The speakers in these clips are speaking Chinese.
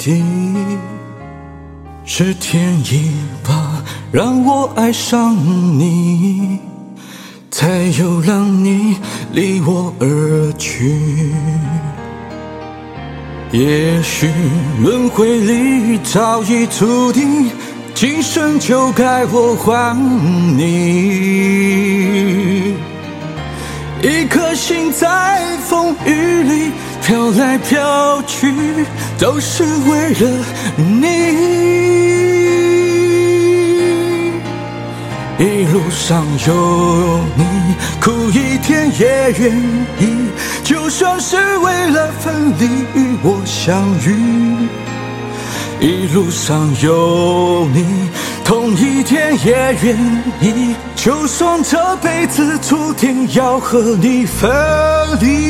地。是天意吧，让我爱上你，才又让你离我而去。也许轮回里早已注定。今生就该我还你，一颗心在风雨里飘来飘去，都是为了你。一路上有你，苦一点也愿意，就算是为了分离与我相遇。一路上有你，痛一点也愿意。就算这辈子注定要和你分离。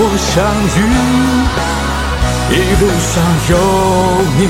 我相遇，一路上有你，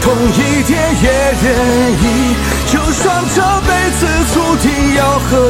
痛一点也愿意。就算这辈子注定要和。